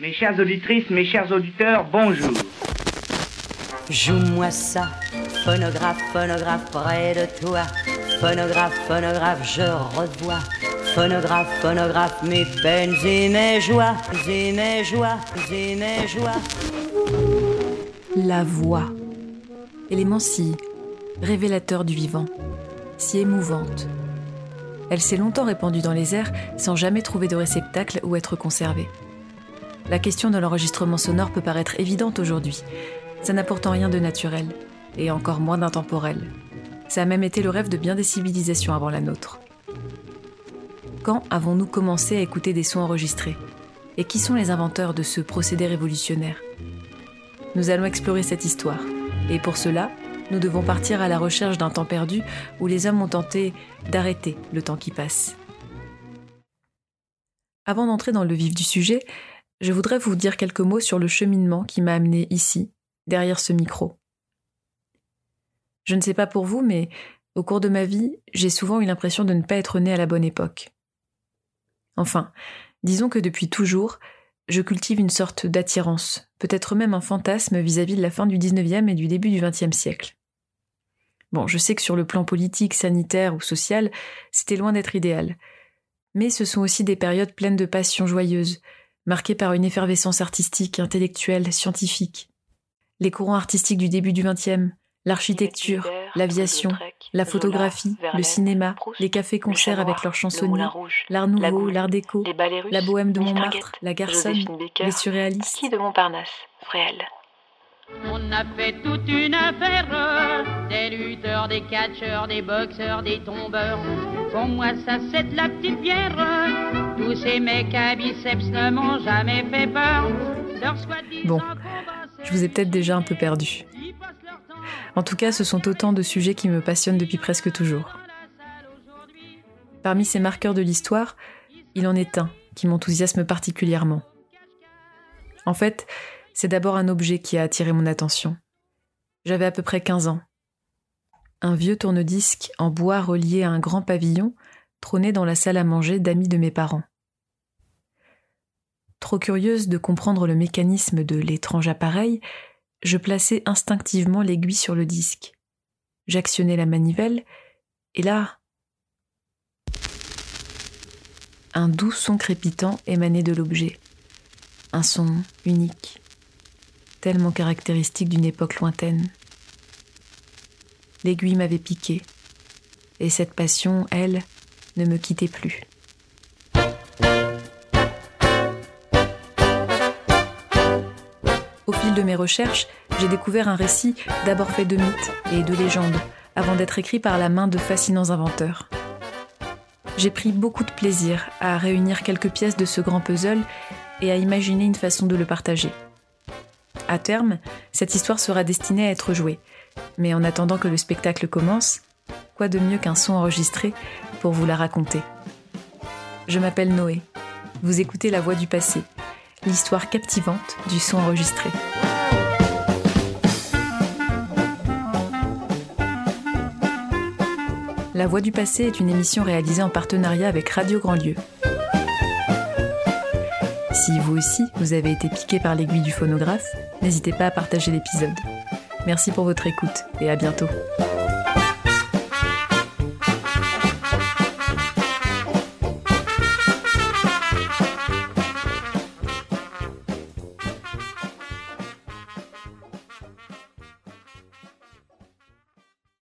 Mes chères auditrices, mes chers auditeurs, bonjour. Joue-moi ça, phonographe, phonographe près de toi. Phonographe, phonographe, je revois. Phonographe, phonographe, mes peines et mes joies, et mes joies, et mes joies. La voix. Élément si révélateur du vivant, si émouvante. Elle s'est longtemps répandue dans les airs sans jamais trouver de réceptacle ou être conservée. La question de l'enregistrement sonore peut paraître évidente aujourd'hui. Ça n'a pourtant rien de naturel, et encore moins d'intemporel. Ça a même été le rêve de bien des civilisations avant la nôtre. Quand avons-nous commencé à écouter des sons enregistrés? Et qui sont les inventeurs de ce procédé révolutionnaire? Nous allons explorer cette histoire. Et pour cela, nous devons partir à la recherche d'un temps perdu où les hommes ont tenté d'arrêter le temps qui passe. Avant d'entrer dans le vif du sujet, je voudrais vous dire quelques mots sur le cheminement qui m'a amené ici, derrière ce micro. Je ne sais pas pour vous, mais au cours de ma vie, j'ai souvent eu l'impression de ne pas être né à la bonne époque. Enfin, disons que depuis toujours, je cultive une sorte d'attirance, peut-être même un fantasme vis-à-vis de la fin du XIXe et du début du XXe siècle. Bon, je sais que sur le plan politique, sanitaire ou social, c'était loin d'être idéal. Mais ce sont aussi des périodes pleines de passions joyeuses, marquées par une effervescence artistique, intellectuelle, scientifique. Les courants artistiques du début du XXe, l'architecture, l'aviation, la photographie, le cinéma, les cafés-concerts avec leurs chansonniers, l'art nouveau, l'art déco, la bohème de Montmartre, la garçonne, les surréalistes. de Montparnasse? On a fait toute une affaire des lutteurs, des catcheurs, des boxeurs, des tombeurs. Pour moi, ça c'est de la petite bière. Tous ces mecs à biceps ne m'ont jamais fait peur. Bon, je vous ai peut-être déjà un peu perdu. En tout cas, ce sont autant de sujets qui me passionnent depuis presque toujours. Parmi ces marqueurs de l'histoire, il en est un qui m'enthousiasme particulièrement. En fait, c'est d'abord un objet qui a attiré mon attention. J'avais à peu près 15 ans. Un vieux tourne-disque en bois relié à un grand pavillon trônait dans la salle à manger d'amis de mes parents. Trop curieuse de comprendre le mécanisme de l'étrange appareil, je plaçai instinctivement l'aiguille sur le disque. J'actionnai la manivelle, et là. Un doux son crépitant émanait de l'objet. Un son unique, tellement caractéristique d'une époque lointaine. L'aiguille m'avait piqué, et cette passion, elle, ne me quittait plus. Au fil de mes recherches, j'ai découvert un récit d'abord fait de mythes et de légendes, avant d'être écrit par la main de fascinants inventeurs. J'ai pris beaucoup de plaisir à réunir quelques pièces de ce grand puzzle et à imaginer une façon de le partager. À terme, cette histoire sera destinée à être jouée, mais en attendant que le spectacle commence, quoi de mieux qu'un son enregistré pour vous la raconter? Je m'appelle Noé. Vous écoutez La Voix du Passé, l'histoire captivante du son enregistré. La Voix du Passé est une émission réalisée en partenariat avec Radio Grandlieu. Si vous aussi, vous avez été piqué par l'aiguille du phonographe, n'hésitez pas à partager l'épisode. Merci pour votre écoute et à bientôt.